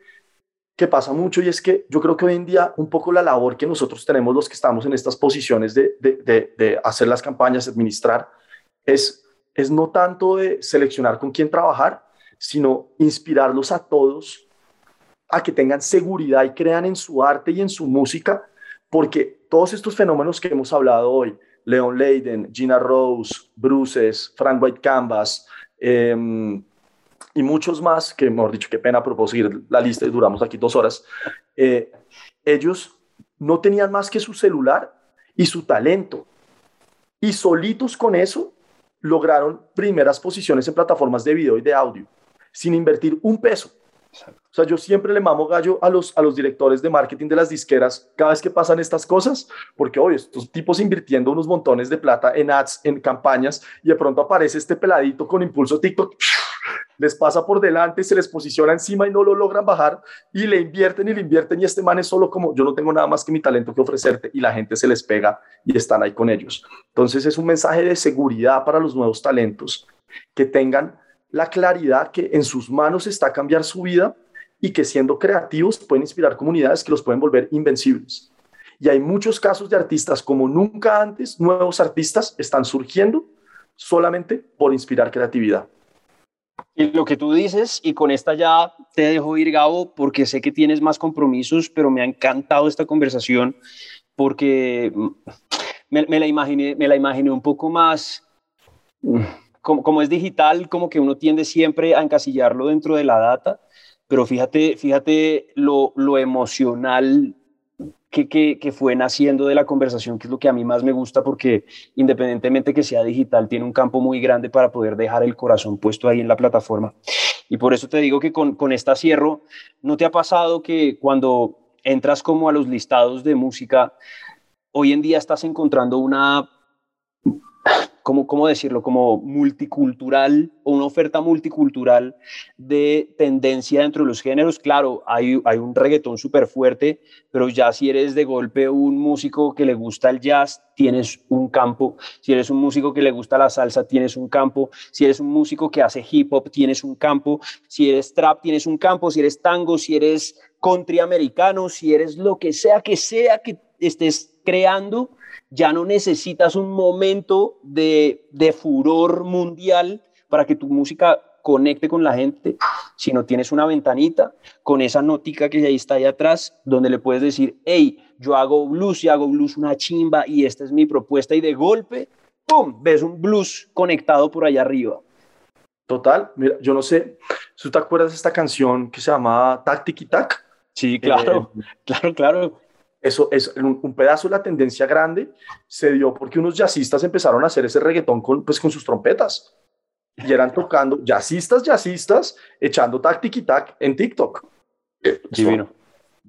que pasa mucho y es que yo creo que hoy en día un poco la labor que nosotros tenemos los que estamos en estas posiciones de, de, de, de hacer las campañas, administrar, es, es no tanto de seleccionar con quién trabajar, sino inspirarlos a todos a que tengan seguridad y crean en su arte y en su música, porque todos estos fenómenos que hemos hablado hoy, Leon Leiden, Gina Rose, Bruces, Frank White Canvas, em, y muchos más, que mejor dicho, qué pena seguir la lista y duramos aquí dos horas, eh, ellos no tenían más que su celular y su talento. Y solitos con eso lograron primeras posiciones en plataformas de video y de audio sin invertir un peso. O sea, yo siempre le mamo gallo a los, a los directores de marketing de las disqueras cada vez que pasan estas cosas, porque hoy estos tipos invirtiendo unos montones de plata en ads, en campañas, y de pronto aparece este peladito con impulso TikTok, les pasa por delante, se les posiciona encima y no lo logran bajar, y le invierten y le invierten, y este man es solo como, yo no tengo nada más que mi talento que ofrecerte, y la gente se les pega y están ahí con ellos. Entonces es un mensaje de seguridad para los nuevos talentos, que tengan la claridad que en sus manos está cambiar su vida y que siendo creativos pueden inspirar comunidades que los pueden volver invencibles. Y hay muchos casos de artistas como nunca antes, nuevos artistas están surgiendo solamente por inspirar creatividad. Y lo que tú dices, y con esta ya te dejo ir, Gabo, porque sé que tienes más compromisos, pero me ha encantado esta conversación porque me, me la, imaginé, me la imaginé un poco más como, es digital, como que uno tiende siempre a encasillarlo dentro de la data, pero fíjate, fíjate lo, lo emocional que, que, que, fue naciendo de la conversación, que es lo que a mí más me gusta, porque independientemente que sea digital, tiene un campo muy grande para poder dejar el corazón puesto ahí en la plataforma. Y por eso te digo que con, con esta cierro, ¿no te ha pasado que cuando entras como a los listados de música, hoy en día estás encontrando una ¿cómo, ¿cómo decirlo? Como multicultural o una oferta multicultural de tendencia dentro de los géneros. Claro, hay, hay un reggaetón súper fuerte, pero ya si eres de golpe un músico que le gusta el jazz, tienes un campo. Si eres un músico que le gusta la salsa, tienes un campo. Si eres un músico que hace hip hop, tienes un campo. Si eres trap, tienes un campo. Si eres tango, si eres country americano, si eres lo que sea que sea que estés creando, ya no necesitas un momento de, de furor mundial para que tu música conecte con la gente, sino tienes una ventanita con esa notica que ahí está ahí atrás, donde le puedes decir, hey, yo hago blues y hago blues una chimba y esta es mi propuesta y de golpe, ¡pum!, ves un blues conectado por allá arriba. Total, mira, yo no sé, ¿tú te acuerdas de esta canción que se llama Tac Tiki Tac? Sí, claro, eh, <laughs> claro, claro eso es un, pedazo de la tendencia grande se dio porque unos jazzistas empezaron a hacer ese reggaetón con, pues, con sus trompetas y eran tocando jazzistas, jazzistas, echando tac tiki tac en TikTok. Divino.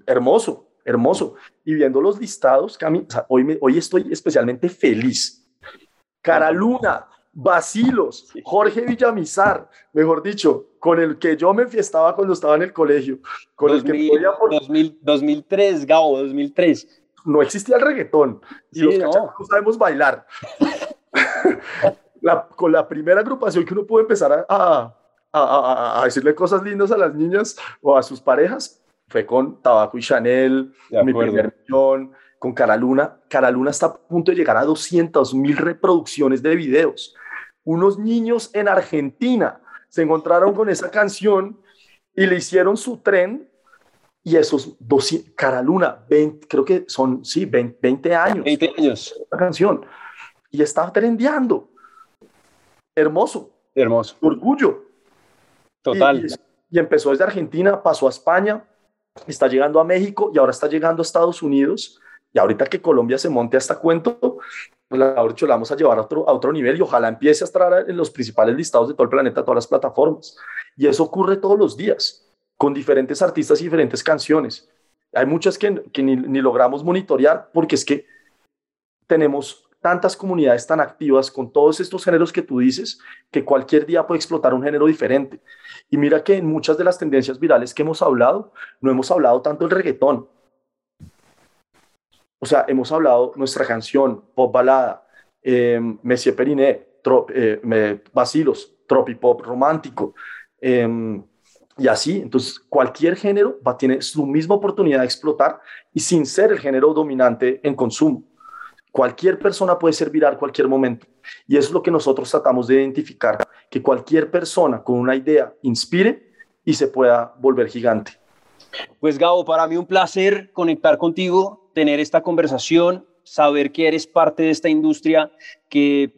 Hermoso, hermoso. Y viendo los listados, Cami, hoy, hoy estoy especialmente feliz. Cara Luna, Basilos, Jorge Villamizar, mejor dicho, con el que yo me enfiestaba cuando estaba en el colegio, con el que podía por... 2003, Gabo, 2003. No existía el reggaetón y los no. sabemos bailar. <laughs> con la primera agrupación que uno pudo empezar a, a, decirle cosas lindas a las niñas o a sus parejas fue con Tabaco y Chanel, mi primer millón, con Caraluna. Caraluna está a punto de llegar a 200 mil reproducciones de videos unos niños en Argentina se encontraron con esa canción y le hicieron su tren y esos dos, Caraluna, 20, creo que son, sí, 20, años. 20 años. La canción. Y estaba trendeando. Hermoso. Hermoso. Orgullo. Total. Y, y, empezó desde Argentina, pasó a España, está llegando a México y ahora está llegando a Estados Unidos. Y ahorita que Colombia se monte a este cuento, pues la, vamos a llevar a otro, a otro nivel y ojalá empiece a estar en los principales listados de todo el planeta, todas las plataformas. Y eso ocurre todos los días, con diferentes artistas y diferentes canciones. Hay muchas que, que ni, ni logramos monitorear porque es que tenemos tantas comunidades tan activas con todos estos géneros que tú dices, que cualquier día puede explotar un género diferente. Y mira que en muchas de las tendencias virales que hemos hablado, no hemos hablado tanto del reggaetón, o sea, hemos hablado nuestra canción, pop balada, eh, Messier Periné, trop, eh, Basilos, tropipop romántico, em, y así. Entonces, cualquier género va a tener su misma oportunidad de explotar y sin ser el género dominante en consumo. Cualquier persona puede ser viral cualquier momento. Y eso es lo que nosotros tratamos de identificar, que cualquier persona con una idea inspire y se pueda volver gigante. Pues Gabo, para mí un placer conectar contigo tener esta conversación, saber que eres parte de esta industria, que,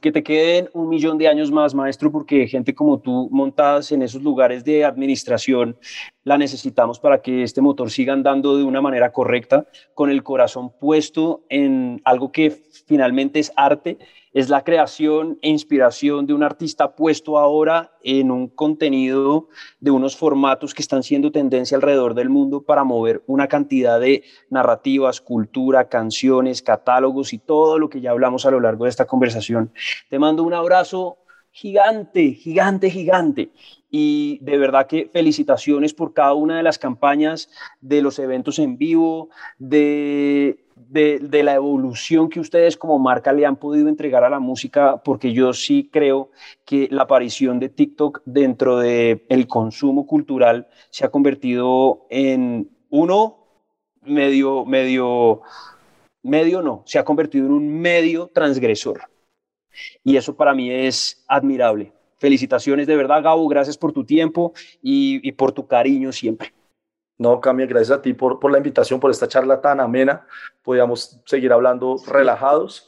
que te queden un millón de años más, maestro, porque gente como tú montadas en esos lugares de administración la necesitamos para que este motor siga andando de una manera correcta, con el corazón puesto en algo que finalmente es arte es la creación e inspiración de un artista puesto ahora en un contenido de unos formatos que están siendo tendencia alrededor del mundo para mover una cantidad de narrativas, cultura, canciones, catálogos y todo lo que ya hablamos a lo largo de esta conversación. Te mando un abrazo gigante, gigante, gigante. Y de verdad que felicitaciones por cada una de las campañas, de los eventos en vivo, de de, la evolución que ustedes como marca le han podido entregar a la música, porque yo sí creo que la aparición de TikTok dentro del el consumo cultural se ha convertido en uno medio, medio, medio no, se ha convertido en un medio transgresor. Y eso para mí es admirable. Felicitaciones de verdad, Gabo, gracias por tu tiempo y por tu cariño siempre. No, Cami, gracias a ti por, por la invitación, por esta charla tan amena. Podíamos seguir hablando relajados,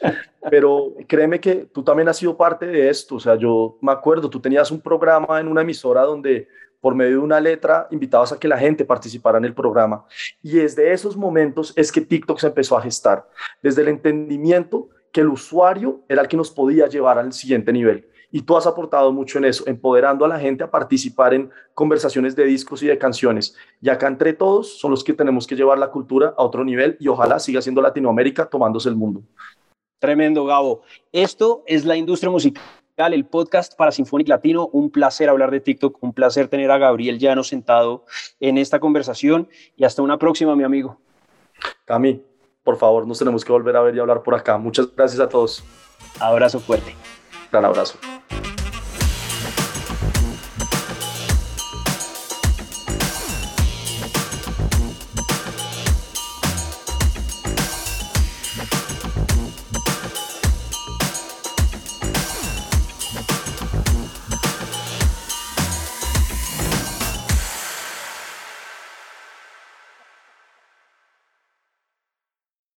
pero créeme que tú también has sido parte de esto. O sea, yo me acuerdo, tú tenías un programa en una emisora donde por medio de una letra invitabas a que la gente participara en el programa. Y desde esos momentos es que TikTok se empezó a gestar, desde el entendimiento que el usuario era el que nos podía llevar al siguiente nivel y tú has aportado mucho en eso, empoderando a la gente a participar en conversaciones de discos y de canciones. Y acá entre todos son los que tenemos que llevar la cultura a otro nivel y ojalá siga siendo Latinoamérica tomándose el mundo. Tremendo, Gabo. Esto es la industria musical el podcast para Sinfonic Latino. Un placer hablar de TikTok, un placer tener a Gabriel Llano sentado en esta conversación y hasta una próxima, mi amigo. Cami, por favor, nos tenemos que volver a ver y hablar por acá. Muchas gracias a todos. Abrazo fuerte. Gran abrazo.